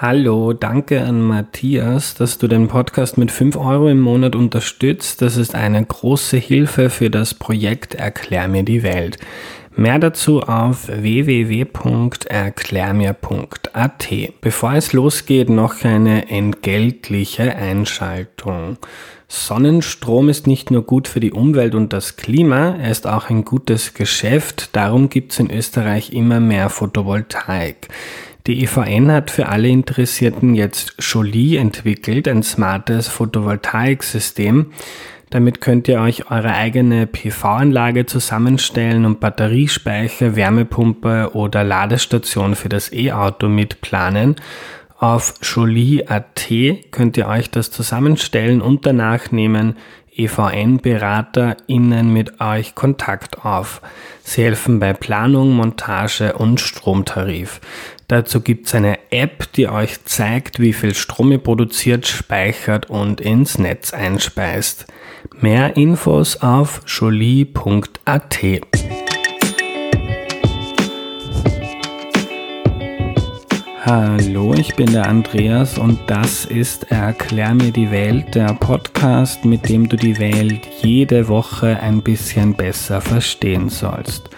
Hallo, danke an Matthias, dass du den Podcast mit 5 Euro im Monat unterstützt. Das ist eine große Hilfe für das Projekt Erklär mir die Welt. Mehr dazu auf www.erklärmir.at. Bevor es losgeht, noch eine entgeltliche Einschaltung. Sonnenstrom ist nicht nur gut für die Umwelt und das Klima, er ist auch ein gutes Geschäft. Darum gibt es in Österreich immer mehr Photovoltaik. Die EVN hat für alle Interessierten jetzt Jolie entwickelt, ein smartes Photovoltaiksystem. Damit könnt ihr euch eure eigene PV-Anlage zusammenstellen und Batteriespeicher, Wärmepumpe oder Ladestation für das E-Auto mitplanen. Auf jolie.at könnt ihr euch das zusammenstellen und danach nehmen EVN-BeraterInnen mit euch Kontakt auf. Sie helfen bei Planung, Montage und Stromtarif. Dazu gibt es eine App, die euch zeigt, wie viel Strom ihr produziert, speichert und ins Netz einspeist. Mehr Infos auf jolie.at. Hallo, ich bin der Andreas und das ist Erklär mir die Welt, der Podcast, mit dem du die Welt jede Woche ein bisschen besser verstehen sollst.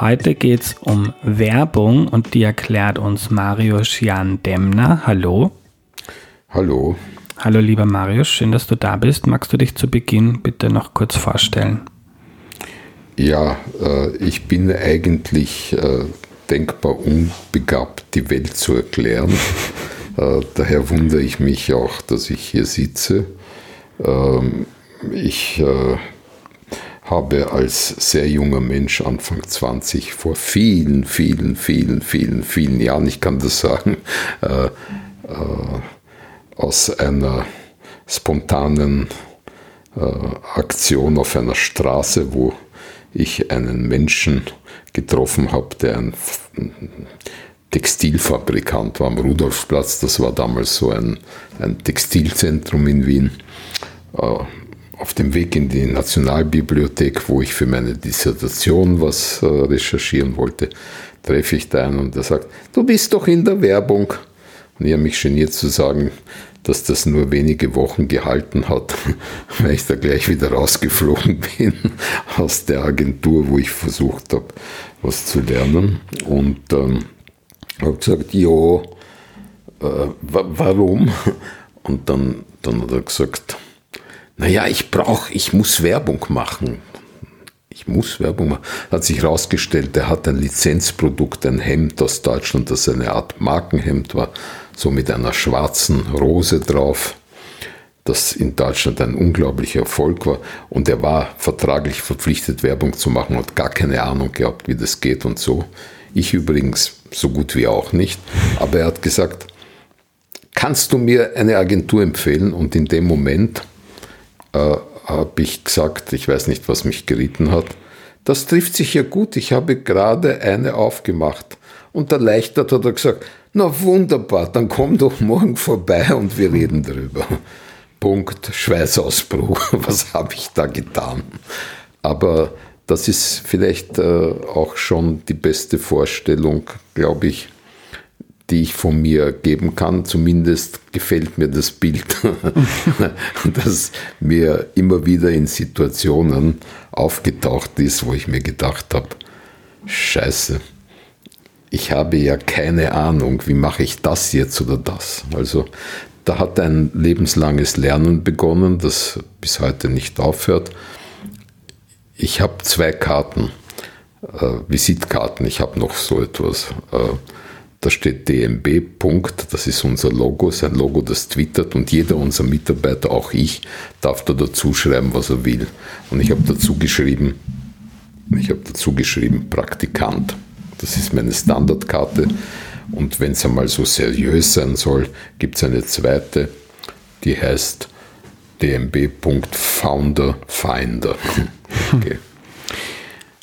Heute geht es um Werbung und die erklärt uns Marius Jan Demner. Hallo. Hallo. Hallo lieber Marius, schön, dass du da bist. Magst du dich zu Beginn bitte noch kurz vorstellen? Ja, äh, ich bin eigentlich äh, denkbar unbegabt, die Welt zu erklären. äh, daher wundere ich mich auch, dass ich hier sitze. Ähm, ich äh, habe als sehr junger Mensch, Anfang 20, vor vielen, vielen, vielen, vielen, vielen Jahren, ich kann das sagen, äh, äh, aus einer spontanen äh, Aktion auf einer Straße, wo ich einen Menschen getroffen habe, der ein Textilfabrikant war am Rudolfplatz. Das war damals so ein, ein Textilzentrum in Wien. Auf dem Weg in die Nationalbibliothek, wo ich für meine Dissertation was äh, recherchieren wollte, treffe ich da einen und der sagt, du bist doch in der Werbung. Und ich habe mich geniert zu sagen, dass das nur wenige Wochen gehalten hat, weil ich da gleich wieder rausgeflogen bin aus der Agentur, wo ich versucht habe, was zu lernen. Und ähm, habe gesagt, ja, äh, warum? Und dann, dann hat er gesagt, naja, ich brauche, ich muss Werbung machen. Ich muss Werbung machen. Hat sich herausgestellt, er hat ein Lizenzprodukt, ein Hemd aus Deutschland, das eine Art Markenhemd war, so mit einer schwarzen Rose drauf, das in Deutschland ein unglaublicher Erfolg war. Und er war vertraglich verpflichtet, Werbung zu machen und gar keine Ahnung gehabt, wie das geht und so. Ich übrigens so gut wie auch nicht. Aber er hat gesagt, kannst du mir eine Agentur empfehlen? Und in dem Moment habe ich gesagt, ich weiß nicht, was mich geritten hat, das trifft sich ja gut, ich habe gerade eine aufgemacht. Und erleichtert hat er gesagt, na wunderbar, dann komm doch morgen vorbei und wir reden darüber. Punkt, Schweißausbruch, was habe ich da getan? Aber das ist vielleicht äh, auch schon die beste Vorstellung, glaube ich, die ich von mir geben kann. Zumindest gefällt mir das Bild, das mir immer wieder in Situationen aufgetaucht ist, wo ich mir gedacht habe, scheiße, ich habe ja keine Ahnung, wie mache ich das jetzt oder das. Also da hat ein lebenslanges Lernen begonnen, das bis heute nicht aufhört. Ich habe zwei Karten, äh, Visitkarten, ich habe noch so etwas. Äh, da steht DMB, das ist unser Logo, sein Logo, das twittert und jeder unserer Mitarbeiter, auch ich, darf da dazu schreiben, was er will. Und ich habe dazu geschrieben, ich habe dazu geschrieben, Praktikant. Das ist meine Standardkarte. Und wenn es einmal so seriös sein soll, gibt es eine zweite, die heißt dmb.founderfinder. Okay.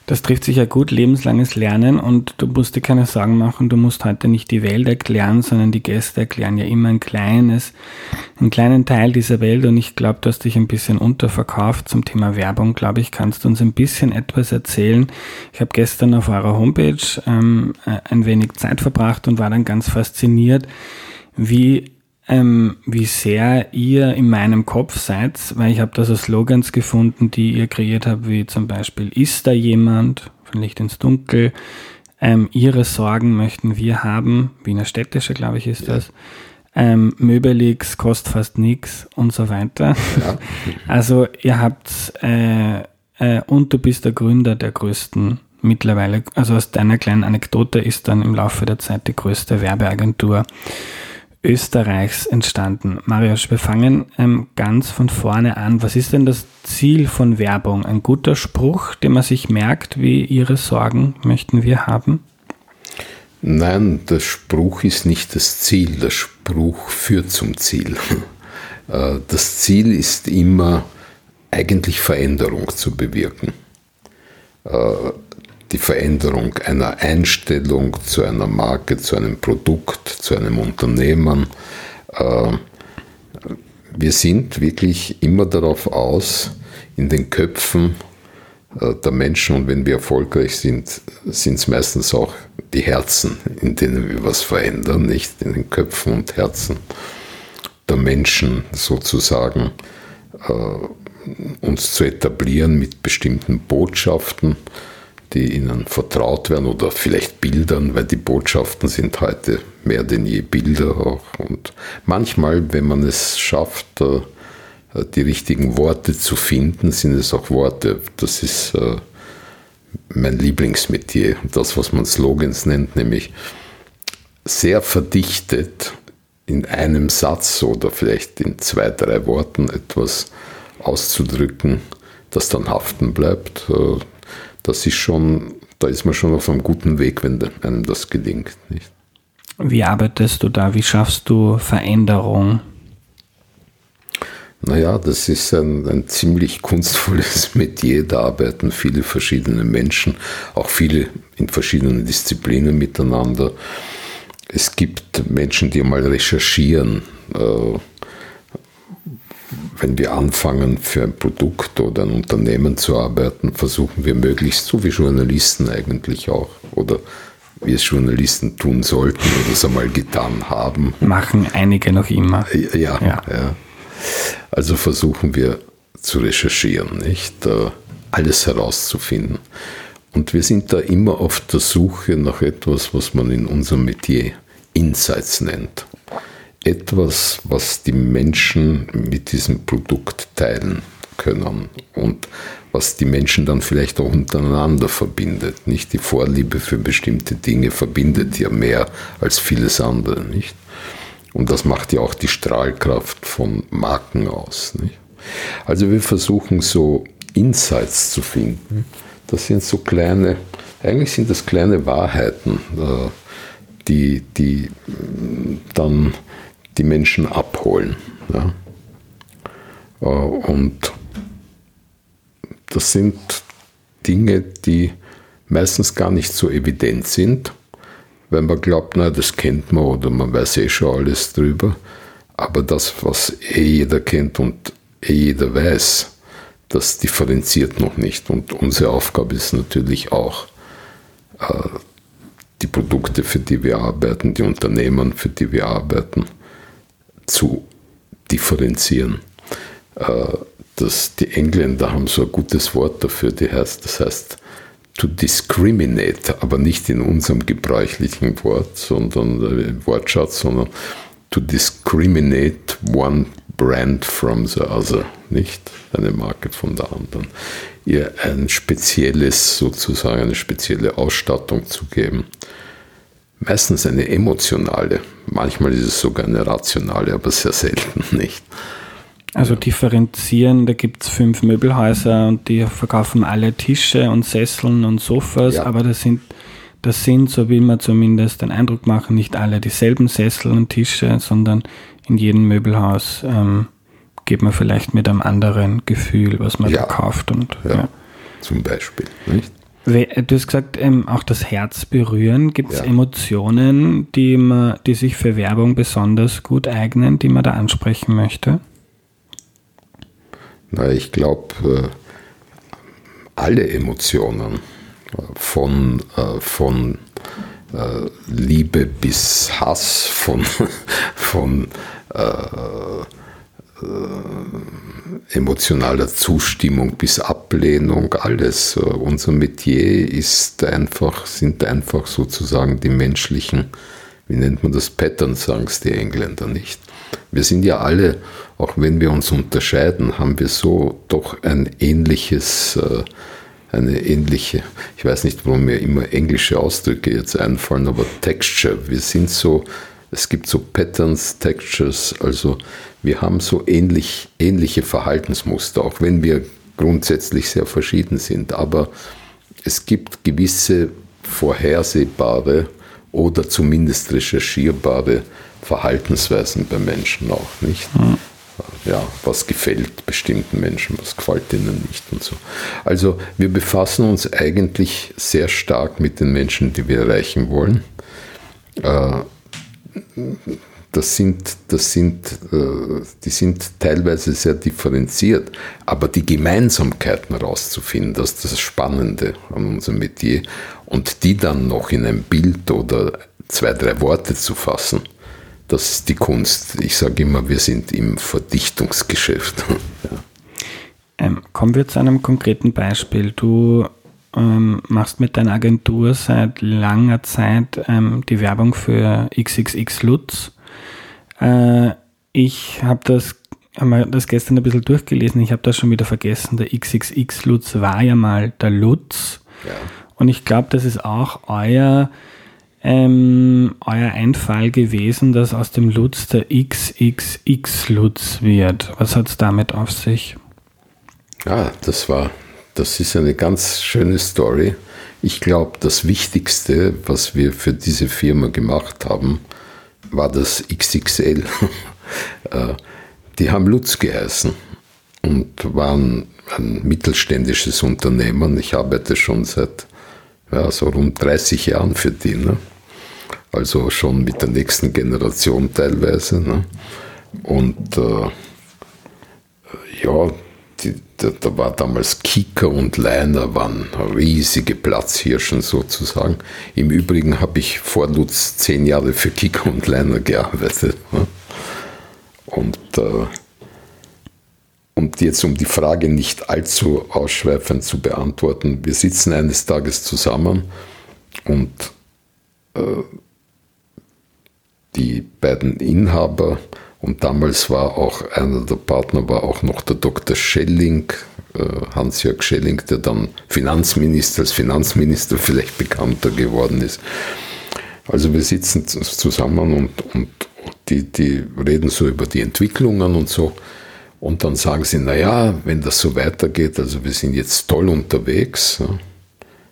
Das trifft sich ja gut, lebenslanges Lernen. Und du musst dir keine Sorgen machen, du musst heute nicht die Welt erklären, sondern die Gäste erklären ja immer ein kleines, einen kleinen Teil dieser Welt. Und ich glaube, du hast dich ein bisschen unterverkauft zum Thema Werbung, glaube ich, kannst du uns ein bisschen etwas erzählen. Ich habe gestern auf eurer Homepage ähm, ein wenig Zeit verbracht und war dann ganz fasziniert, wie, ähm, wie sehr ihr in meinem Kopf seid, weil ich habe da so Slogans gefunden, die ihr kreiert habt, wie zum Beispiel, ist da jemand, von Licht ins Dunkel, ähm, ihre Sorgen möchten wir haben, Wiener Städtische, glaube ich, ist ja. das. Ähm, Möbelix kostet fast nichts und so weiter. Ja. Also ihr habt äh, äh, und du bist der Gründer der größten mittlerweile, also aus deiner kleinen Anekdote ist dann im Laufe der Zeit die größte Werbeagentur Österreichs entstanden. Marius, wir fangen ähm, ganz von vorne an. Was ist denn das Ziel von Werbung? Ein guter Spruch, den man sich merkt, wie Ihre Sorgen möchten wir haben? Nein, der Spruch ist nicht das Ziel. Der Spruch führt zum Ziel. Äh, das Ziel ist immer eigentlich Veränderung zu bewirken. Äh, die Veränderung einer Einstellung zu einer Marke, zu einem Produkt, zu einem Unternehmen. Äh, wir sind wirklich immer darauf aus, in den Köpfen äh, der Menschen, und wenn wir erfolgreich sind, sind es meistens auch die Herzen, in denen wir was verändern, nicht in den Köpfen und Herzen der Menschen sozusagen uns zu etablieren mit bestimmten Botschaften, die ihnen vertraut werden oder vielleicht Bildern, weil die Botschaften sind heute mehr denn je Bilder auch. Und manchmal, wenn man es schafft, äh, die richtigen Worte zu finden, sind es auch Worte. Das ist äh, mein Lieblingsmetier, das, was man Slogans nennt, nämlich sehr verdichtet in einem Satz oder vielleicht in zwei, drei Worten etwas auszudrücken, das dann haften bleibt. Das ist schon, da ist man schon auf einem guten Weg, wenn einem das gelingt. Nicht? Wie arbeitest du da? Wie schaffst du Veränderung? Naja, das ist ein, ein ziemlich kunstvolles Metier. Da arbeiten viele verschiedene Menschen, auch viele in verschiedenen Disziplinen miteinander. Es gibt Menschen, die mal recherchieren. Äh, wenn wir anfangen, für ein Produkt oder ein Unternehmen zu arbeiten, versuchen wir möglichst, so wie Journalisten eigentlich auch, oder wie es Journalisten tun sollten oder es einmal getan haben. Machen einige noch immer. Ja, ja. ja. Also versuchen wir zu recherchieren, nicht äh, alles herauszufinden. Und wir sind da immer auf der Suche nach etwas, was man in unserem Metier Insights nennt etwas, was die Menschen mit diesem Produkt teilen können und was die Menschen dann vielleicht auch untereinander verbindet. Nicht die Vorliebe für bestimmte Dinge verbindet ja mehr als vieles andere, nicht? Und das macht ja auch die Strahlkraft von Marken aus. Nicht? Also wir versuchen so Insights zu finden. Das sind so kleine, eigentlich sind das kleine Wahrheiten, äh, die, die dann die Menschen abholen. Ja. Äh, und das sind Dinge, die meistens gar nicht so evident sind, weil man glaubt, na, das kennt man oder man weiß eh schon alles drüber. Aber das, was eh jeder kennt und eh jeder weiß, das differenziert noch nicht. Und unsere Aufgabe ist natürlich auch, äh, die Produkte, für die wir arbeiten, die Unternehmen, für die wir arbeiten, zu differenzieren. Äh, das, die Engländer haben so ein gutes Wort dafür, die heißt, das heißt to discriminate, aber nicht in unserem gebräuchlichen Wort, sondern äh, Wortschatz, sondern to discriminate one brand from the other, nicht eine Marke von der anderen. Ihr ein spezielles, sozusagen eine spezielle Ausstattung zu geben meistens eine emotionale. Manchmal ist es sogar eine rationale, aber sehr selten nicht. Also differenzieren, da gibt es fünf Möbelhäuser und die verkaufen alle Tische und Sesseln und Sofas, ja. aber das sind, das sind, so will man zumindest den Eindruck machen, nicht alle dieselben Sessel und Tische, sondern in jedem Möbelhaus ähm, geht man vielleicht mit einem anderen Gefühl, was man ja. kauft. Und, ja. ja. Zum Beispiel, nicht? Du hast gesagt, ähm, auch das Herz berühren. Gibt es ja. Emotionen, die, man, die sich für Werbung besonders gut eignen, die man da ansprechen möchte? Na, ich glaube, äh, alle Emotionen äh, von, äh, von äh, Liebe bis Hass, von, von äh, äh, emotionaler Zustimmung bis Ablehnung, alles. Unser Metier ist einfach, sind einfach sozusagen die menschlichen, wie nennt man das, Patterns, sagen es die Engländer nicht. Wir sind ja alle, auch wenn wir uns unterscheiden, haben wir so doch ein ähnliches, äh, eine ähnliche, ich weiß nicht, warum mir immer englische Ausdrücke jetzt einfallen, aber Texture. Wir sind so, es gibt so Patterns, Textures, also wir haben so ähnlich, ähnliche Verhaltensmuster, auch wenn wir grundsätzlich sehr verschieden sind. Aber es gibt gewisse vorhersehbare oder zumindest recherchierbare Verhaltensweisen bei Menschen auch, nicht? Mhm. Ja, was gefällt bestimmten Menschen, was gefällt ihnen nicht und so. Also wir befassen uns eigentlich sehr stark mit den Menschen, die wir erreichen wollen. Äh, das sind, das sind, äh, die sind teilweise sehr differenziert, aber die Gemeinsamkeiten herauszufinden, das ist das Spannende an unserem Metier und die dann noch in ein Bild oder zwei, drei Worte zu fassen, das ist die Kunst. Ich sage immer, wir sind im Verdichtungsgeschäft. ja. ähm, kommen wir zu einem konkreten Beispiel. Du ähm, machst mit deiner Agentur seit langer Zeit ähm, die Werbung für XXX Lutz. Äh, ich habe das, hab das gestern ein bisschen durchgelesen, ich habe das schon wieder vergessen. Der XXX Lutz war ja mal der Lutz. Ja. Und ich glaube, das ist auch euer, ähm, euer Einfall gewesen, dass aus dem Lutz der XXX Lutz wird. Was hat es damit auf sich? Ja, das war, das ist eine ganz schöne Story. Ich glaube, das Wichtigste, was wir für diese Firma gemacht haben, war das XXL. Äh, die haben Lutz geheißen und waren ein mittelständisches Unternehmen. Ich arbeite schon seit ja, so rund 30 Jahren für die. Ne? Also schon mit der nächsten Generation teilweise. Ne? Und äh, ja, die, da, da, war damals Kicker und Liner, waren riesige Platzhirschen sozusagen. Im Übrigen habe ich vor Lutz zehn Jahre für Kicker und Liner gearbeitet. Ne? Und, äh, und jetzt, um die Frage nicht allzu ausschweifend zu beantworten, wir sitzen eines Tages zusammen und äh, die beiden Inhaber und damals war auch einer der Partner war auch noch der Dr. Schelling, äh, Hans-Jörg Schelling, der dann Finanzminister, als Finanzminister vielleicht bekannter geworden ist. Also wir sitzen zusammen und, und die, die reden so über die Entwicklungen und so. Und dann sagen sie, naja, wenn das so weitergeht, also wir sind jetzt toll unterwegs.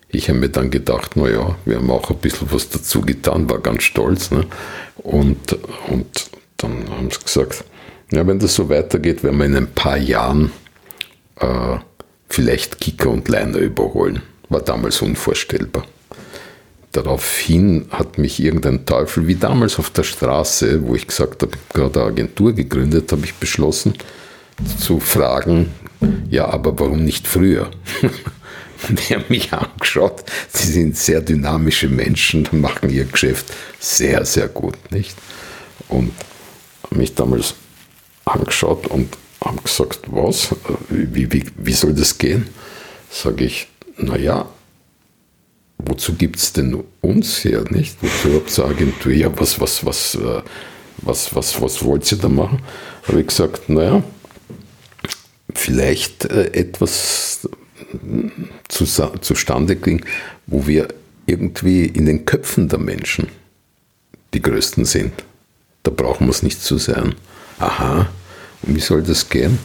Ich habe mir dann gedacht, naja, wir haben auch ein bisschen was dazu getan, war ganz stolz. Ne? Und, und dann haben sie gesagt, ja, wenn das so weitergeht, werden wir in ein paar Jahren äh, vielleicht Kicker und Liner überholen. War damals unvorstellbar. Daraufhin hat mich irgendein Teufel, wie damals auf der Straße, wo ich gesagt habe, gerade eine Agentur gegründet, habe ich beschlossen zu fragen, ja, aber warum nicht früher? die haben mich angeschaut, sie sind sehr dynamische Menschen, machen ihr Geschäft sehr, sehr gut, nicht? Und mich damals angeschaut und haben gesagt, was, wie, wie, wie soll das gehen? Sage ich, naja, wozu gibt es denn uns hier, nicht? Wozu habt ihr Agentur? Ja, was, was, was, äh, was, was, was wollt ihr da machen? Habe ich gesagt, naja, vielleicht äh, etwas zu, zustande kriegen, wo wir irgendwie in den Köpfen der Menschen die Größten sind. Da brauchen wir es nicht zu sein. Aha, wie soll das gehen?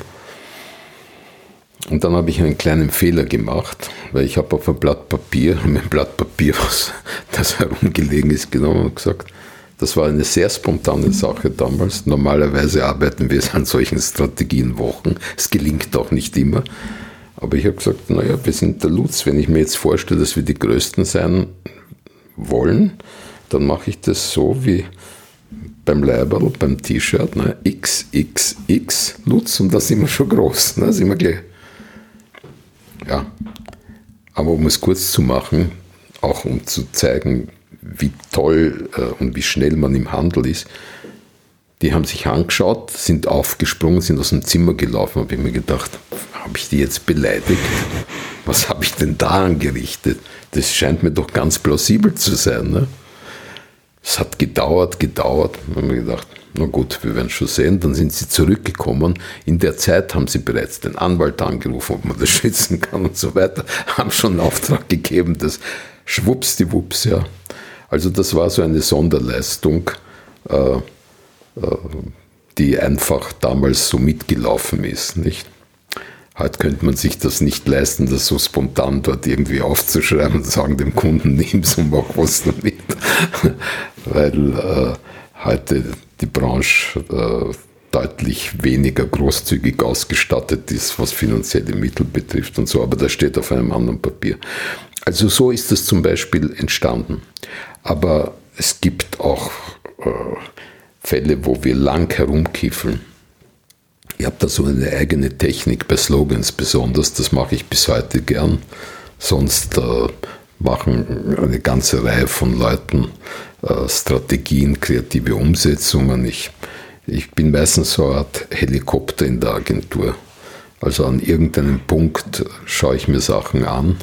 Und dann habe ich einen kleinen Fehler gemacht, weil ich habe auf ein Blatt Papier, mein Blatt Papier, was das herumgelegen ist, genommen und gesagt, das war eine sehr spontane Sache damals. Normalerweise arbeiten wir an solchen Strategien Wochen. Es gelingt auch nicht immer. Aber ich habe gesagt, naja, wir sind der Lutz. Wenn ich mir jetzt vorstelle, dass wir die Größten sein wollen, dann mache ich das so wie beim Leiberl, beim T-Shirt, ne, XXX Lutz und da sind wir schon groß, ne, sind wir gleich. Ja, aber um es kurz zu machen, auch um zu zeigen, wie toll äh, und wie schnell man im Handel ist. Die haben sich angeschaut, sind aufgesprungen, sind aus dem Zimmer gelaufen. Habe ich mir gedacht, habe ich die jetzt beleidigt? Was habe ich denn da angerichtet? Das scheint mir doch ganz plausibel zu sein. Ne? Es hat gedauert, gedauert. Da habe ich mir gedacht, na gut, wir werden schon sehen. Dann sind sie zurückgekommen. In der Zeit haben sie bereits den Anwalt angerufen, ob man das schützen kann und so weiter. Haben schon einen Auftrag gegeben, das schwuppsdiwupps, ja. Also das war so eine Sonderleistung. Äh, die einfach damals so mitgelaufen ist, nicht? Heute könnte man sich das nicht leisten, das so spontan dort irgendwie aufzuschreiben und sagen dem Kunden, nimm's und mach was damit. Weil äh, heute die Branche äh, deutlich weniger großzügig ausgestattet ist, was finanzielle Mittel betrifft und so, aber das steht auf einem anderen Papier. Also so ist das zum Beispiel entstanden. Aber es gibt auch äh, Fälle, wo wir lang herumkiffeln. Ich habe da so eine eigene Technik bei Slogans besonders, das mache ich bis heute gern. Sonst äh, machen eine ganze Reihe von Leuten äh, Strategien, kreative Umsetzungen. Ich, ich bin meistens so eine Art Helikopter in der Agentur. Also an irgendeinem Punkt schaue ich mir Sachen an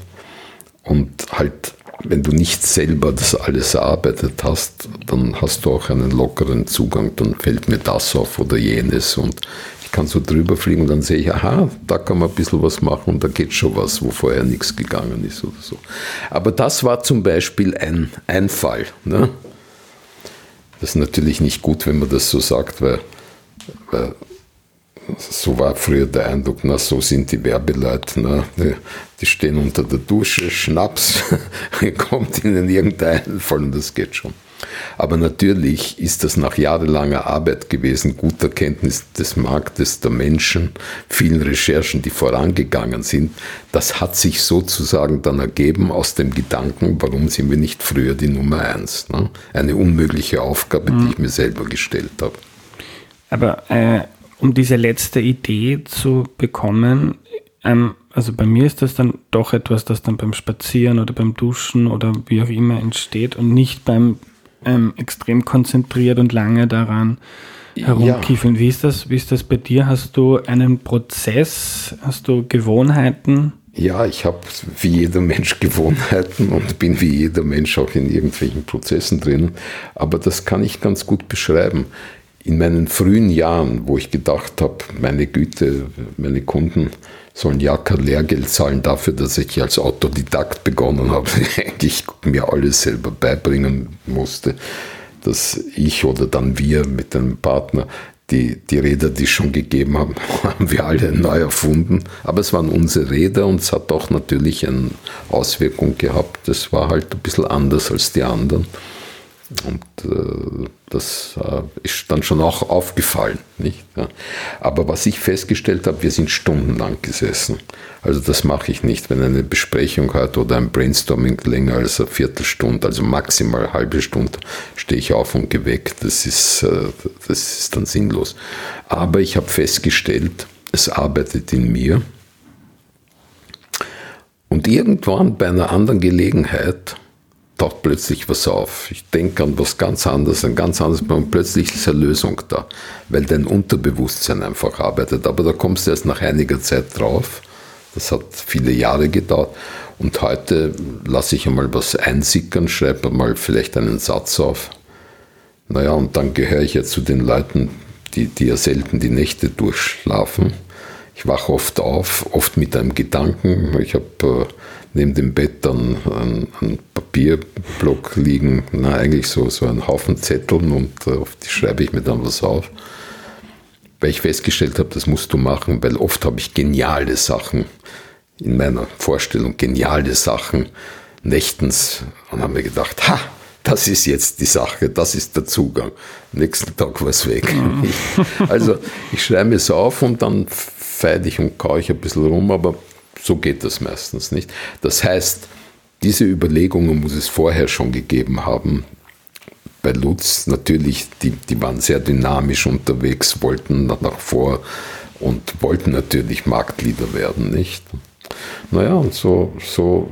und halt wenn du nicht selber das alles erarbeitet hast, dann hast du auch einen lockeren Zugang, dann fällt mir das auf oder jenes und kann so drüber fliegen und dann sehe ich, aha, da kann man ein bisschen was machen und da geht schon was, wo vorher nichts gegangen ist oder so. Aber das war zum Beispiel ein, ein Fall. Ne? Das ist natürlich nicht gut, wenn man das so sagt, weil, weil so war früher der Eindruck, na, so sind die Werbeleute, na, die, die stehen unter der Dusche, Schnaps, kommt ihnen irgendein Einfall und das geht schon. Aber natürlich ist das nach jahrelanger Arbeit gewesen, guter Kenntnis des Marktes, der Menschen, vielen Recherchen, die vorangegangen sind. Das hat sich sozusagen dann ergeben aus dem Gedanken, warum sind wir nicht früher die Nummer eins? Ne? Eine unmögliche Aufgabe, mhm. die ich mir selber gestellt habe. Aber äh, um diese letzte Idee zu bekommen, ähm, also bei mir ist das dann doch etwas, das dann beim Spazieren oder beim Duschen oder wie auch immer entsteht und nicht beim ähm, extrem konzentriert und lange daran herumkiefeln. Ja. Wie ist das? Wie ist das bei dir? Hast du einen Prozess? Hast du Gewohnheiten? Ja, ich habe wie jeder Mensch Gewohnheiten und bin wie jeder Mensch auch in irgendwelchen Prozessen drin. Aber das kann ich ganz gut beschreiben in meinen frühen Jahren, wo ich gedacht habe, meine Güte, meine Kunden sollen ja kein Lehrgeld zahlen dafür, dass ich als Autodidakt begonnen habe, eigentlich mir alles selber beibringen musste, dass ich oder dann wir mit einem Partner die, die Räder, die es schon gegeben haben, haben wir alle neu erfunden. Aber es waren unsere Räder und es hat auch natürlich eine Auswirkung gehabt. Das war halt ein bisschen anders als die anderen. Und äh, das äh, ist dann schon auch aufgefallen. Nicht? Ja. Aber was ich festgestellt habe, wir sind stundenlang gesessen. Also das mache ich nicht, wenn eine Besprechung hat oder ein Brainstorming länger als eine Viertelstunde, also maximal eine halbe Stunde, stehe ich auf und weg. Das ist, äh, das ist dann sinnlos. Aber ich habe festgestellt, es arbeitet in mir. Und irgendwann bei einer anderen Gelegenheit, taucht plötzlich was auf. Ich denke an was ganz anderes, ein ganz anderes, und plötzlich ist eine Lösung da, weil dein Unterbewusstsein einfach arbeitet. Aber da kommst du erst nach einiger Zeit drauf. Das hat viele Jahre gedauert. Und heute lasse ich einmal was einsickern, schreibe mal vielleicht einen Satz auf. Naja, und dann gehöre ich ja zu den Leuten, die, die ja selten die Nächte durchschlafen. Ich wache oft auf, oft mit einem Gedanken. Ich habe äh, neben dem Bett dann ein, ein Papierblock liegen, na, eigentlich so, so ein Haufen Zetteln und äh, auf die schreibe ich mir dann was auf. Weil ich festgestellt habe, das musst du machen, weil oft habe ich geniale Sachen in meiner Vorstellung, geniale Sachen nächtens und habe mir gedacht, ha, das ist jetzt die Sache, das ist der Zugang. nächsten Tag war es weg. Also ich schreibe es auf und dann feide ich und kaue ich ein bisschen rum, aber so geht das meistens nicht. Das heißt, diese Überlegungen muss es vorher schon gegeben haben. Bei Lutz natürlich, die, die waren sehr dynamisch unterwegs, wollten nach vor und wollten natürlich Marktleader werden, nicht? Naja, und so, so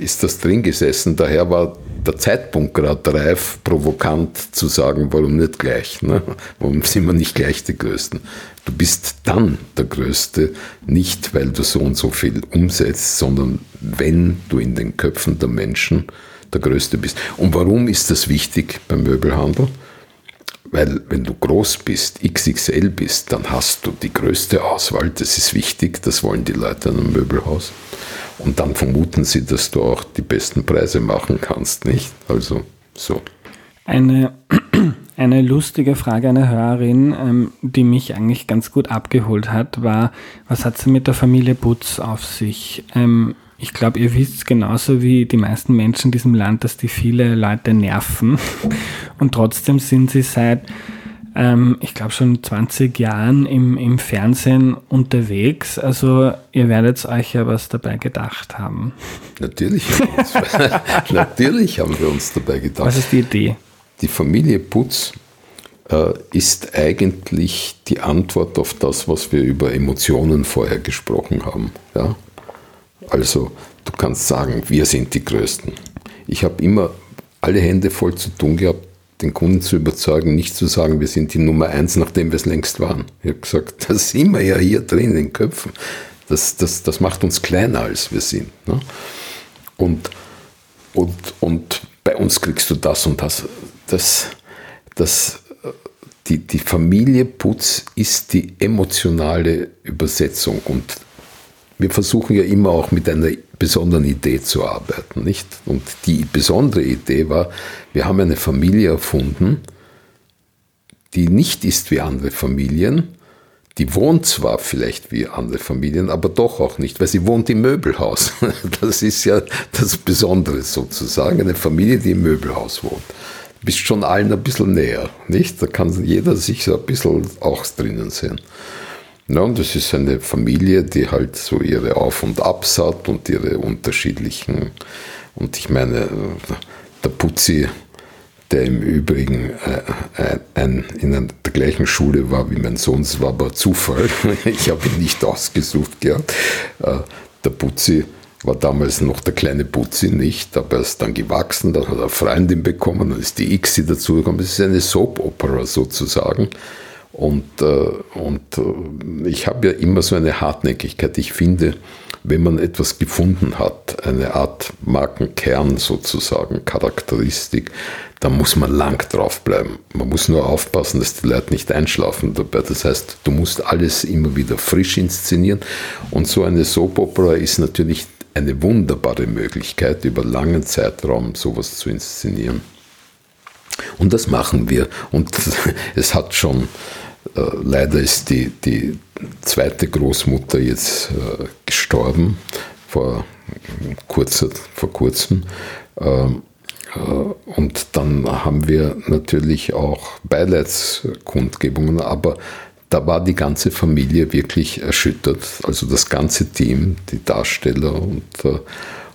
ist das drin gesessen. Daher war der Zeitpunkt gerade reif, provokant zu sagen, warum nicht gleich? Ne? Warum sind wir nicht gleich die Größten? Du bist dann der Größte, nicht weil du so und so viel umsetzt, sondern wenn du in den Köpfen der Menschen der Größte bist. Und warum ist das wichtig beim Möbelhandel? Weil wenn du groß bist, XXL bist, dann hast du die größte Auswahl. Das ist wichtig, das wollen die Leute in einem Möbelhaus. Und dann vermuten sie, dass du auch die besten Preise machen kannst, nicht? Also so. Eine, eine lustige Frage einer Hörerin, ähm, die mich eigentlich ganz gut abgeholt hat, war, was hat sie mit der Familie Butz auf sich? Ähm, ich glaube, ihr wisst genauso wie die meisten Menschen in diesem Land, dass die viele Leute nerven. Und trotzdem sind sie seit, ähm, ich glaube, schon 20 Jahren im, im Fernsehen unterwegs. Also ihr werdet euch ja was dabei gedacht haben. Natürlich haben, wir uns, natürlich haben wir uns dabei gedacht. Was ist die Idee? Die Familie Putz äh, ist eigentlich die Antwort auf das, was wir über Emotionen vorher gesprochen haben. Ja? Also du kannst sagen, wir sind die Größten. Ich habe immer alle Hände voll zu tun gehabt, den Kunden zu überzeugen, nicht zu sagen, wir sind die Nummer eins, nachdem wir es längst waren. Ich habe gesagt, das sind wir ja hier drin in den Köpfen. Das, das, das macht uns kleiner, als wir sind. Ne? Und, und, und bei uns kriegst du das und das. das, das die, die Familie Putz ist die emotionale Übersetzung und wir versuchen ja immer auch mit einer besonderen Idee zu arbeiten, nicht? Und die besondere Idee war, wir haben eine Familie erfunden, die nicht ist wie andere Familien, die wohnt zwar vielleicht wie andere Familien, aber doch auch nicht, weil sie wohnt im Möbelhaus. Das ist ja das Besondere sozusagen, eine Familie, die im Möbelhaus wohnt. Du bist schon allen ein bisschen näher, nicht? Da kann jeder sich so ein bisschen auch drinnen sehen. Ja, und das ist eine Familie, die halt so ihre Auf- und Abs hat und ihre unterschiedlichen. Und ich meine, der Putzi, der im Übrigen äh, ein, in der gleichen Schule war wie mein Sohn, das war aber Zufall. Ich habe ihn nicht ausgesucht gehabt. Äh, der Putzi war damals noch der kleine Putzi nicht, aber er ist dann gewachsen, dann hat er eine Freundin bekommen, dann ist die Ixi dazugekommen. Das ist eine Soap-Opera sozusagen. Und, äh, und äh, ich habe ja immer so eine Hartnäckigkeit. Ich finde, wenn man etwas gefunden hat, eine Art Markenkern sozusagen, Charakteristik, dann muss man lang draufbleiben. Man muss nur aufpassen, dass die Leute nicht einschlafen dabei. Das heißt, du musst alles immer wieder frisch inszenieren. Und so eine Soap-Opera ist natürlich eine wunderbare Möglichkeit, über langen Zeitraum sowas zu inszenieren. Und das machen wir. Und es hat schon leider ist die, die zweite Großmutter jetzt äh, gestorben vor, kurzer, vor kurzem. Ähm, äh, und dann haben wir natürlich auch Beileidskundgebungen, aber da war die ganze Familie wirklich erschüttert. Also das ganze Team, die Darsteller und,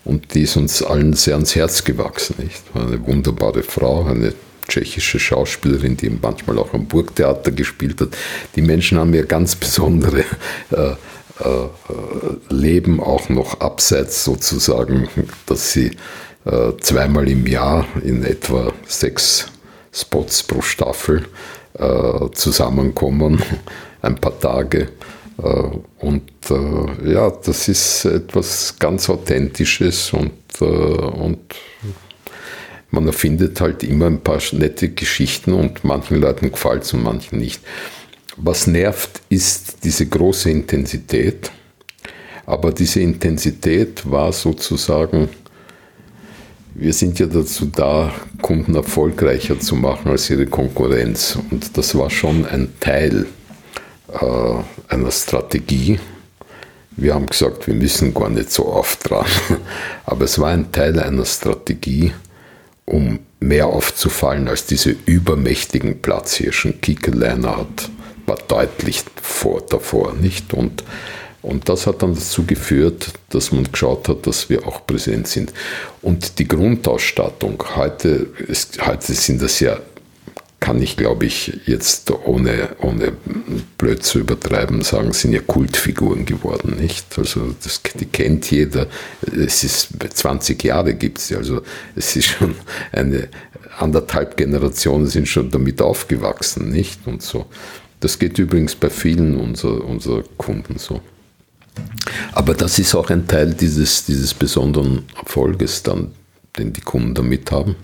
und die ist uns allen sehr ans Herz gewachsen. Nicht? Eine wunderbare Frau, eine tschechische Schauspielerin, die manchmal auch am Burgtheater gespielt hat. Die Menschen haben ja ganz besondere äh, äh, Leben auch noch abseits sozusagen, dass sie äh, zweimal im Jahr in etwa sechs Spots pro Staffel äh, zusammenkommen, ein paar Tage. Äh, und äh, ja, das ist etwas ganz Authentisches und, und man erfindet halt immer ein paar nette Geschichten und manchen Leuten gefällt es und manchen nicht. Was nervt, ist diese große Intensität. Aber diese Intensität war sozusagen, wir sind ja dazu da, Kunden erfolgreicher zu machen als ihre Konkurrenz. Und das war schon ein Teil äh, einer Strategie. Wir haben gesagt, wir müssen gar nicht so oft dran. Aber es war ein Teil einer Strategie, um mehr aufzufallen als diese übermächtigen Platzhirschen. Kike Leinhardt war deutlich vor, davor, nicht? Und, und das hat dann dazu geführt, dass man geschaut hat, dass wir auch präsent sind. Und die Grundausstattung, heute, ist, heute sind das ja kann ich, glaube ich, jetzt ohne, ohne blöd zu übertreiben sagen, sind ja Kultfiguren geworden, nicht? Also das, die kennt jeder. Es ist 20 Jahre gibt es also es ist schon eine anderthalb Generationen sind schon damit aufgewachsen, nicht? Und so. Das geht übrigens bei vielen unserer, unserer Kunden so. Aber das ist auch ein Teil dieses, dieses besonderen Erfolges dann, den die Kunden damit haben.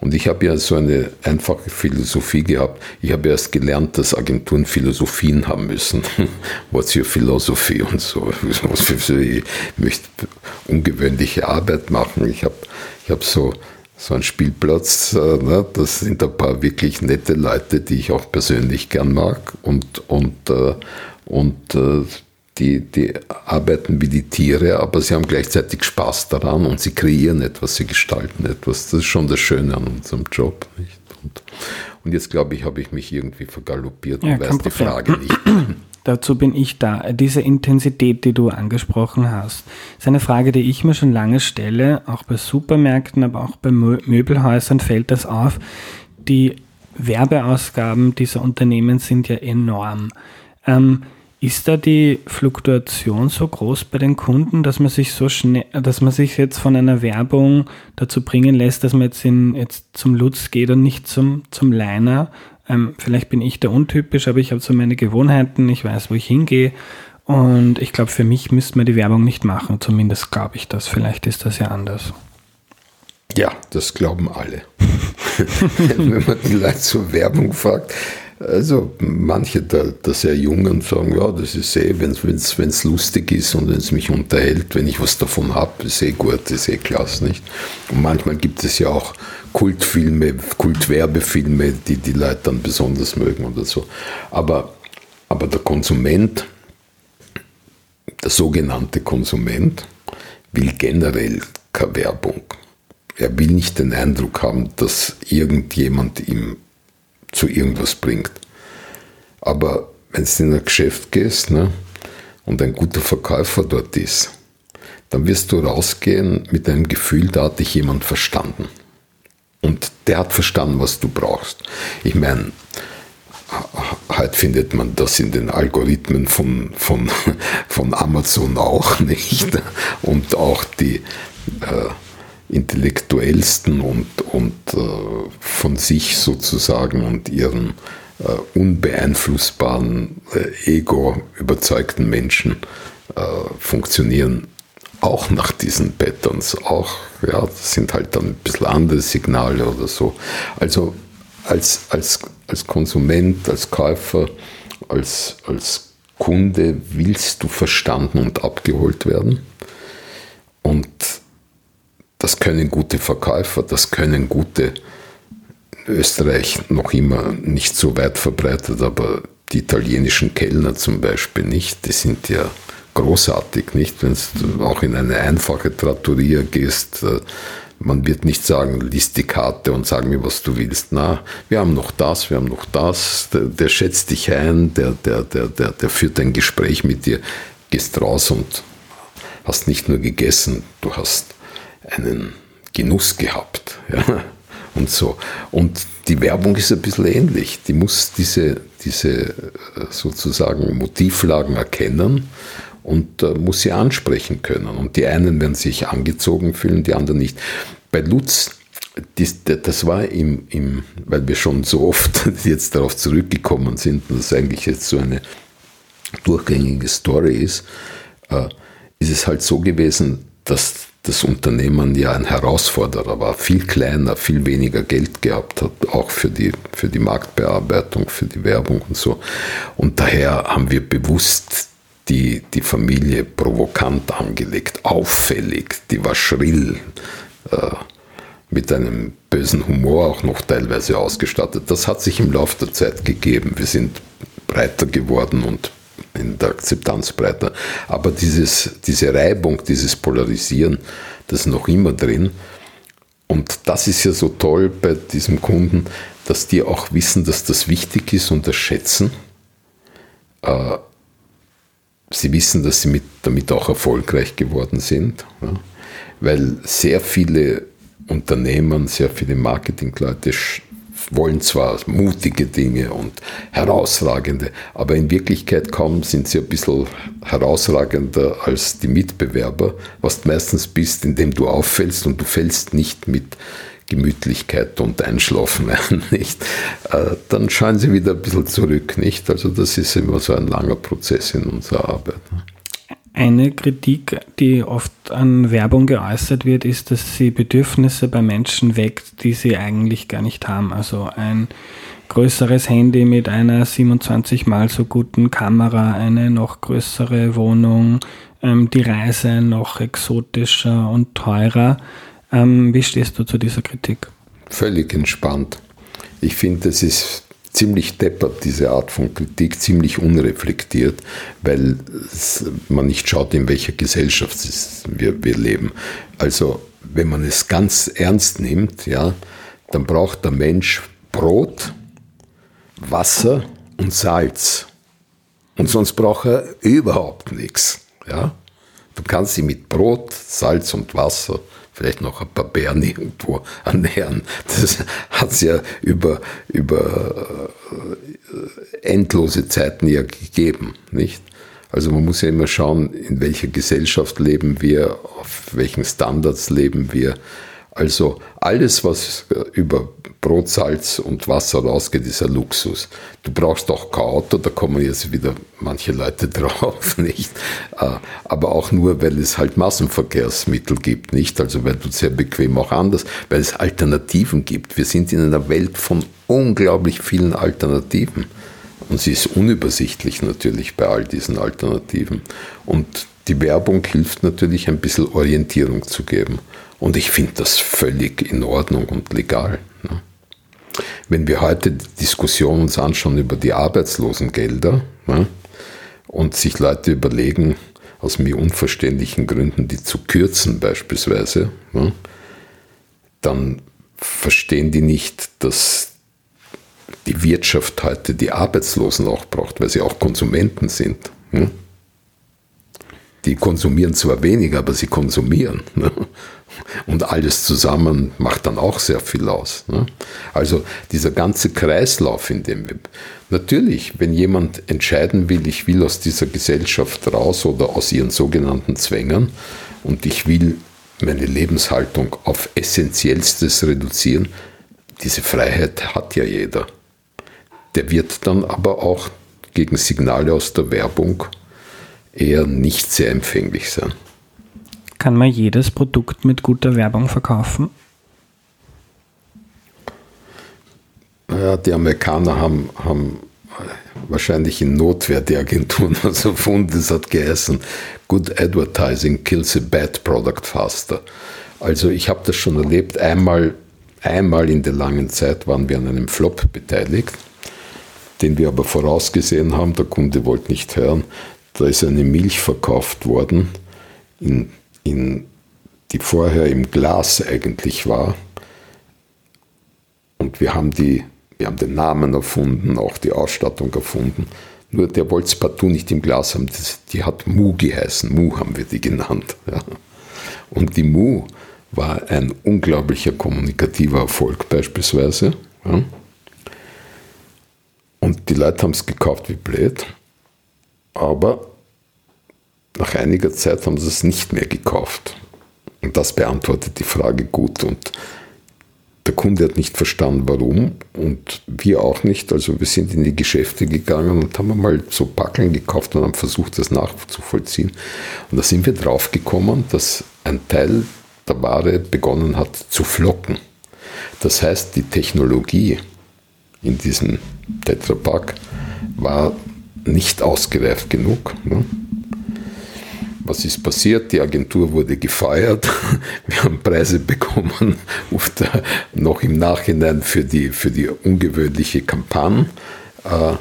Und ich habe ja so eine einfache Philosophie gehabt. Ich habe erst gelernt, dass Agenturen Philosophien haben müssen. What's your philosophy und so. Ich möchte ungewöhnliche Arbeit machen. Ich habe ich hab so, so einen Spielplatz. Äh, ne? Das sind ein paar wirklich nette Leute, die ich auch persönlich gern mag. Und, und, äh, und äh, die, die arbeiten wie die Tiere, aber sie haben gleichzeitig Spaß daran und sie kreieren etwas, sie gestalten etwas. Das ist schon das Schöne an unserem Job. Nicht? Und, und jetzt glaube ich, habe ich mich irgendwie vergaloppiert ja, und weiß die Frage nicht. Dazu bin ich da. Diese Intensität, die du angesprochen hast, ist eine Frage, die ich mir schon lange stelle. Auch bei Supermärkten, aber auch bei Möbelhäusern fällt das auf. Die Werbeausgaben dieser Unternehmen sind ja enorm. Ähm, ist da die Fluktuation so groß bei den Kunden, dass man sich so schnell, dass man sich jetzt von einer Werbung dazu bringen lässt, dass man jetzt, in, jetzt zum Lutz geht und nicht zum, zum Liner? Ähm, vielleicht bin ich da untypisch, aber ich habe so meine Gewohnheiten, ich weiß, wo ich hingehe. Und ich glaube, für mich müsste man die Werbung nicht machen. Zumindest glaube ich das. Vielleicht ist das ja anders. Ja, das glauben alle. Wenn man die Leute zur Werbung fragt, also manche der, der sehr Jungen sagen, ja, das ist eh, wenn es lustig ist und wenn es mich unterhält, wenn ich was davon habe, ist eh gut, ist eh klasse, nicht? Und manchmal gibt es ja auch Kultfilme, Kultwerbefilme, die die Leute dann besonders mögen oder so. Aber, aber der Konsument, der sogenannte Konsument, will generell keine Werbung. Er will nicht den Eindruck haben, dass irgendjemand ihm zu irgendwas bringt. Aber wenn du in ein Geschäft gehst ne, und ein guter Verkäufer dort ist, dann wirst du rausgehen mit einem Gefühl, da hat dich jemand verstanden. Und der hat verstanden, was du brauchst. Ich meine, heute findet man das in den Algorithmen von, von, von Amazon auch nicht. Und auch die, äh, intellektuellsten und, und äh, von sich sozusagen und ihren äh, unbeeinflussbaren äh, Ego überzeugten Menschen äh, funktionieren auch nach diesen Patterns. Auch, ja, das sind halt dann ein bisschen andere Signale oder so. Also als, als, als Konsument, als Käufer, als, als Kunde willst du verstanden und abgeholt werden. Und das können gute Verkäufer, das können gute Österreich noch immer nicht so weit verbreitet, aber die italienischen Kellner zum Beispiel nicht, die sind ja großartig, nicht? Wenn du auch in eine einfache Trattoria gehst, äh, man wird nicht sagen, liest die Karte und sag mir, was du willst. Na, wir haben noch das, wir haben noch das. Der, der schätzt dich ein, der, der, der, der, der führt ein Gespräch mit dir, gehst raus und hast nicht nur gegessen, du hast einen Genuss gehabt. Ja? Und so. Und die Werbung ist ein bisschen ähnlich. Die muss diese, diese äh, sozusagen Motivlagen erkennen und äh, muss sie ansprechen können. Und die einen werden sich angezogen fühlen, die anderen nicht. Bei Lutz, das, war im, im, weil wir schon so oft jetzt darauf zurückgekommen sind und das eigentlich jetzt so eine durchgängige Story ist, äh, ist es halt so gewesen, dass das Unternehmen ja ein Herausforderer war, viel kleiner, viel weniger Geld gehabt hat, auch für die, für die Marktbearbeitung, für die Werbung und so. Und daher haben wir bewusst die, die Familie provokant angelegt, auffällig, die war schrill, äh, mit einem bösen Humor auch noch teilweise ausgestattet. Das hat sich im Laufe der Zeit gegeben. Wir sind breiter geworden und in der Akzeptanz breiter. Aber dieses, diese Reibung, dieses Polarisieren, das ist noch immer drin. Und das ist ja so toll bei diesem Kunden, dass die auch wissen, dass das wichtig ist und das schätzen. Äh, sie wissen, dass sie mit, damit auch erfolgreich geworden sind, ja? weil sehr viele Unternehmen, sehr viele Marketingleute wollen zwar mutige Dinge und herausragende, aber in Wirklichkeit kaum sind sie ein bisschen herausragender als die Mitbewerber, was du meistens bist, indem du auffällst und du fällst nicht mit Gemütlichkeit und Einschlafen ein, nicht? Äh, dann schauen sie wieder ein bisschen zurück, nicht? Also das ist immer so ein langer Prozess in unserer Arbeit. Ne? Eine Kritik, die oft an Werbung geäußert wird, ist, dass sie Bedürfnisse bei Menschen weckt, die sie eigentlich gar nicht haben. Also ein größeres Handy mit einer 27 mal so guten Kamera, eine noch größere Wohnung, ähm, die Reise noch exotischer und teurer. Ähm, wie stehst du zu dieser Kritik? Völlig entspannt. Ich finde, es ist ziemlich deppert, diese Art von Kritik, ziemlich unreflektiert, weil man nicht schaut, in welcher Gesellschaft wir, wir leben. Also, wenn man es ganz ernst nimmt, ja, dann braucht der Mensch Brot, Wasser und Salz. Und sonst braucht er überhaupt nichts. Ja? Du kannst sie mit Brot, Salz und Wasser vielleicht noch ein paar Bären irgendwo ernähren. Das hat es ja über, über äh, endlose Zeiten ja gegeben, nicht? Also man muss ja immer schauen, in welcher Gesellschaft leben wir, auf welchen Standards leben wir. Also alles, was über Brot, Salz und Wasser rausgeht, ist ein Luxus. Du brauchst auch kein Auto, da kommen jetzt wieder manche Leute drauf, nicht? Äh, aber auch nur, weil es halt Massenverkehrsmittel gibt, nicht? Also weil du sehr bequem auch anders, weil es Alternativen gibt. Wir sind in einer Welt von unglaublich vielen Alternativen. Und sie ist unübersichtlich natürlich bei all diesen Alternativen. Und die Werbung hilft natürlich ein bisschen Orientierung zu geben. Und ich finde das völlig in Ordnung und legal. Ne? Wenn wir heute die Diskussion uns anschauen über die Arbeitslosengelder ne, und sich Leute überlegen, aus mir unverständlichen Gründen, die zu kürzen beispielsweise, ne, dann verstehen die nicht, dass die Wirtschaft heute die Arbeitslosen auch braucht, weil sie auch Konsumenten sind. Die konsumieren zwar weniger, aber sie konsumieren. Und alles zusammen macht dann auch sehr viel aus. Ne? Also dieser ganze Kreislauf, in dem wir. Natürlich, wenn jemand entscheiden will, ich will aus dieser Gesellschaft raus oder aus ihren sogenannten Zwängen und ich will meine Lebenshaltung auf Essentiellstes reduzieren, diese Freiheit hat ja jeder. Der wird dann aber auch gegen Signale aus der Werbung eher nicht sehr empfänglich sein. Kann man jedes Produkt mit guter Werbung verkaufen? Ja, die Amerikaner haben, haben wahrscheinlich in Notwehr die Agenturen also erfunden. Das hat geheißen, Good Advertising kills a bad product faster. Also ich habe das schon erlebt. Einmal, einmal in der langen Zeit waren wir an einem Flop beteiligt, den wir aber vorausgesehen haben. Der Kunde wollte nicht hören. Da ist eine Milch verkauft worden in in, die vorher im Glas eigentlich war. Und wir haben, die, wir haben den Namen erfunden, auch die Ausstattung erfunden. Nur der wollte es partout nicht im Glas haben. Das, die hat Mu geheißen. Mu haben wir die genannt. Ja. Und die Mu war ein unglaublicher kommunikativer Erfolg beispielsweise. Ja. Und die Leute haben es gekauft wie blöd. Aber nach einiger Zeit haben sie es nicht mehr gekauft. Und das beantwortet die Frage gut. Und der Kunde hat nicht verstanden, warum. Und wir auch nicht. Also wir sind in die Geschäfte gegangen und haben mal so Packeln gekauft und haben versucht, das nachzuvollziehen. Und da sind wir drauf gekommen, dass ein Teil der Ware begonnen hat zu flocken. Das heißt, die Technologie in diesem Tetrapack war nicht ausgereift genug. Ne? Was ist passiert? Die Agentur wurde gefeiert. Wir haben Preise bekommen, der, noch im Nachhinein für die, für die ungewöhnliche Kampagne. Äh,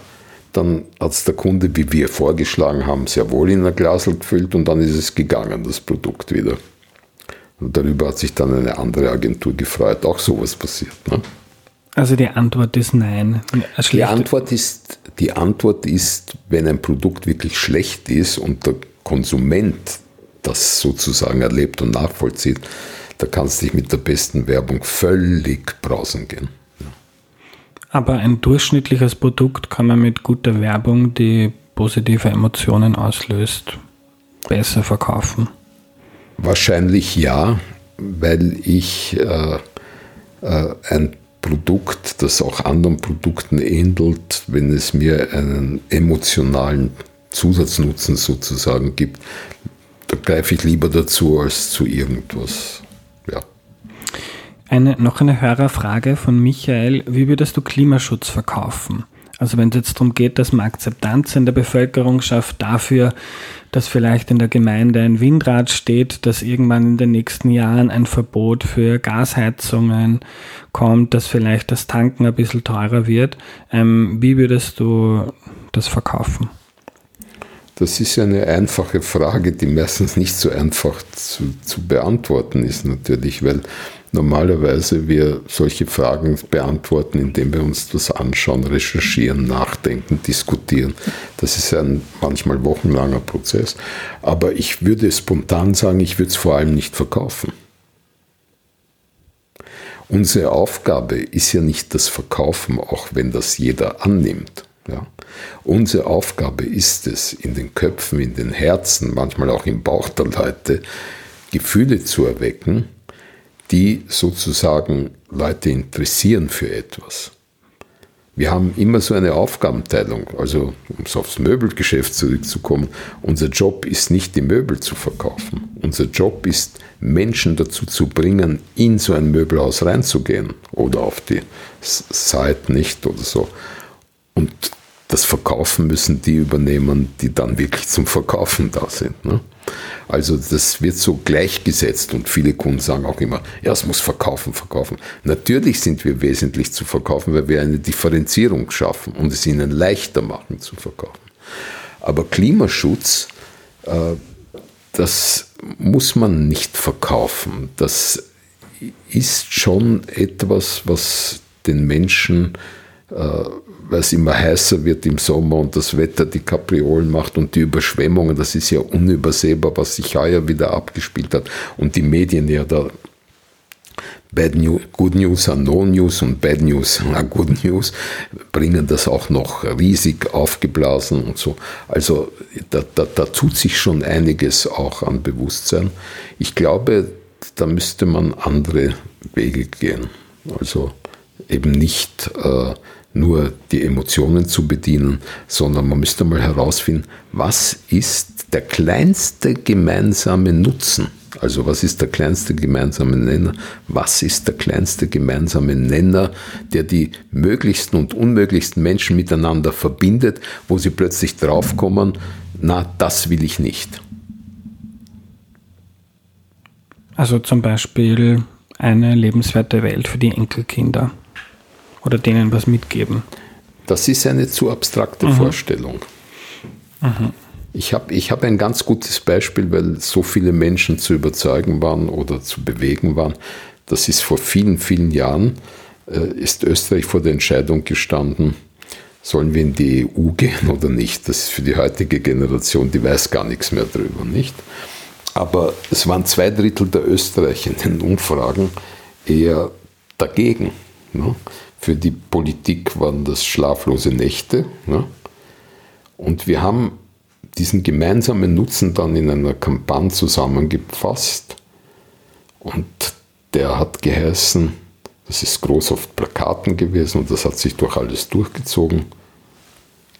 dann hat es der Kunde, wie wir vorgeschlagen haben, sehr wohl in ein Glasel gefüllt und dann ist es gegangen, das Produkt wieder. Und darüber hat sich dann eine andere Agentur gefreut. Auch sowas passiert. Ne? Also die Antwort ist nein. Die Antwort ist, die Antwort ist, wenn ein Produkt wirklich schlecht ist und der Konsument das sozusagen erlebt und nachvollzieht, da kannst du dich mit der besten Werbung völlig brausen gehen. Ja. Aber ein durchschnittliches Produkt kann man mit guter Werbung, die positive Emotionen auslöst, besser verkaufen. Wahrscheinlich ja, weil ich äh, äh, ein Produkt, das auch anderen Produkten ähnelt, wenn es mir einen emotionalen Zusatznutzen sozusagen gibt, da greife ich lieber dazu als zu irgendwas. Ja. Eine, noch eine Hörerfrage von Michael. Wie würdest du Klimaschutz verkaufen? Also wenn es jetzt darum geht, dass man Akzeptanz in der Bevölkerung schafft dafür, dass vielleicht in der Gemeinde ein Windrad steht, dass irgendwann in den nächsten Jahren ein Verbot für Gasheizungen kommt, dass vielleicht das Tanken ein bisschen teurer wird. Ähm, wie würdest du das verkaufen? Das ist ja eine einfache Frage, die meistens nicht so einfach zu, zu beantworten ist natürlich, weil normalerweise wir solche Fragen beantworten, indem wir uns das anschauen, recherchieren, nachdenken, diskutieren. Das ist ein manchmal wochenlanger Prozess. Aber ich würde spontan sagen, ich würde es vor allem nicht verkaufen. Unsere Aufgabe ist ja nicht das Verkaufen, auch wenn das jeder annimmt. Ja. Unsere Aufgabe ist es, in den Köpfen, in den Herzen, manchmal auch im Bauch der Leute, Gefühle zu erwecken, die sozusagen Leute interessieren für etwas. Wir haben immer so eine Aufgabenteilung. Also, um es aufs Möbelgeschäft zurückzukommen, unser Job ist nicht, die Möbel zu verkaufen. Unser Job ist, Menschen dazu zu bringen, in so ein Möbelhaus reinzugehen oder auf die Seite nicht oder so. Und das Verkaufen müssen die übernehmen, die dann wirklich zum Verkaufen da sind. Ne? Also das wird so gleichgesetzt und viele Kunden sagen auch immer, ja, es muss verkaufen, verkaufen. Natürlich sind wir wesentlich zu verkaufen, weil wir eine Differenzierung schaffen und es ihnen leichter machen zu verkaufen. Aber Klimaschutz, äh, das muss man nicht verkaufen. Das ist schon etwas, was den Menschen äh, weil es immer heißer wird im Sommer und das Wetter die Kapriolen macht und die Überschwemmungen, das ist ja unübersehbar, was sich heuer wieder abgespielt hat und die Medien ja da Bad News, Good News an No News und Bad News an Good News bringen das auch noch riesig aufgeblasen und so. Also da, da, da tut sich schon einiges auch an Bewusstsein. Ich glaube, da müsste man andere Wege gehen. Also eben nicht äh, nur die Emotionen zu bedienen, sondern man müsste mal herausfinden, was ist der kleinste gemeinsame Nutzen? Also was ist der kleinste gemeinsame Nenner? Was ist der kleinste gemeinsame Nenner, der die möglichsten und unmöglichsten Menschen miteinander verbindet, wo sie plötzlich draufkommen, na, das will ich nicht. Also zum Beispiel eine lebenswerte Welt für die Enkelkinder oder denen was mitgeben. Das ist eine zu abstrakte mhm. Vorstellung. Mhm. Ich habe ich hab ein ganz gutes Beispiel, weil so viele Menschen zu überzeugen waren oder zu bewegen waren. Das ist vor vielen, vielen Jahren, äh, ist Österreich vor der Entscheidung gestanden, sollen wir in die EU gehen oder nicht. Das ist für die heutige Generation, die weiß gar nichts mehr darüber, nicht? Aber es waren zwei Drittel der Österreicher in den Umfragen eher dagegen. Ne? Für die Politik waren das schlaflose Nächte. Ne? Und wir haben diesen gemeinsamen Nutzen dann in einer Kampagne zusammengefasst. Und der hat geheißen, das ist groß auf Plakaten gewesen und das hat sich durch alles durchgezogen.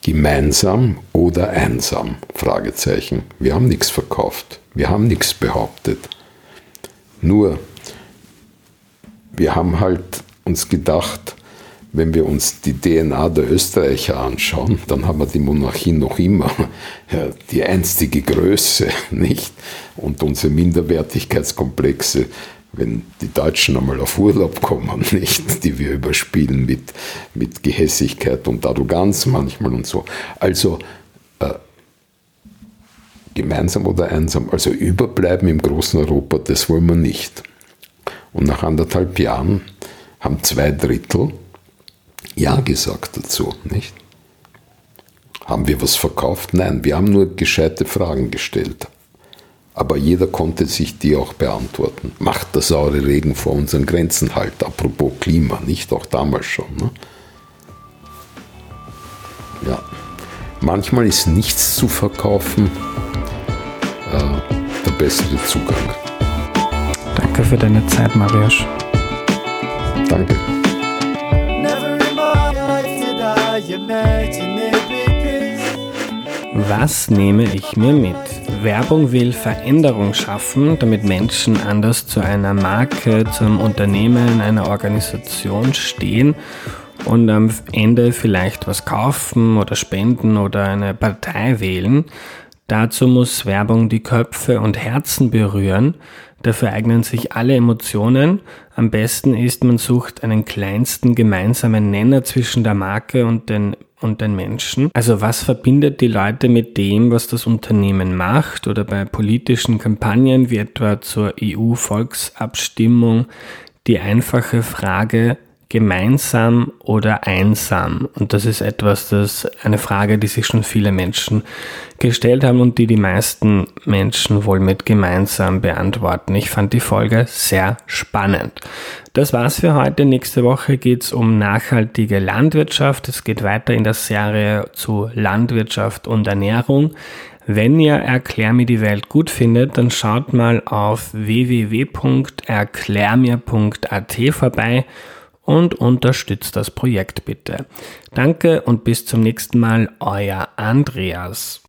Gemeinsam oder einsam? Fragezeichen. Wir haben nichts verkauft. Wir haben nichts behauptet. Nur, wir haben halt uns gedacht, wenn wir uns die DNA der Österreicher anschauen, dann haben wir die Monarchie noch immer die einstige Größe, nicht? Und unsere Minderwertigkeitskomplexe, wenn die Deutschen einmal auf Urlaub kommen, nicht? Die wir überspielen mit, mit Gehässigkeit und Arroganz manchmal und so. Also, äh, gemeinsam oder einsam, also überbleiben im großen Europa, das wollen wir nicht. Und nach anderthalb Jahren haben zwei Drittel ja gesagt dazu, nicht? Haben wir was verkauft? Nein, wir haben nur gescheite Fragen gestellt. Aber jeder konnte sich die auch beantworten. Macht der saure Regen vor unseren Grenzen halt, apropos Klima, nicht auch damals schon. Ne? Ja. Manchmal ist nichts zu verkaufen äh, der bessere Zugang. Danke für deine Zeit, Mariusz. Danke. Was nehme ich mir mit? Werbung will Veränderung schaffen, damit Menschen anders zu einer Marke, zum Unternehmen, einer Organisation stehen und am Ende vielleicht was kaufen oder spenden oder eine Partei wählen. Dazu muss Werbung die Köpfe und Herzen berühren. Dafür eignen sich alle Emotionen. Am besten ist, man sucht einen kleinsten gemeinsamen Nenner zwischen der Marke und den, und den Menschen. Also was verbindet die Leute mit dem, was das Unternehmen macht oder bei politischen Kampagnen wie etwa zur EU-Volksabstimmung die einfache Frage, gemeinsam oder einsam? Und das ist etwas, das eine Frage, die sich schon viele Menschen gestellt haben und die die meisten Menschen wohl mit gemeinsam beantworten. Ich fand die Folge sehr spannend. Das war's für heute. Nächste Woche geht's um nachhaltige Landwirtschaft. Es geht weiter in der Serie zu Landwirtschaft und Ernährung. Wenn ihr Erklär mir die Welt gut findet, dann schaut mal auf www.erklärmir.at vorbei und unterstützt das Projekt bitte. Danke und bis zum nächsten Mal, euer Andreas.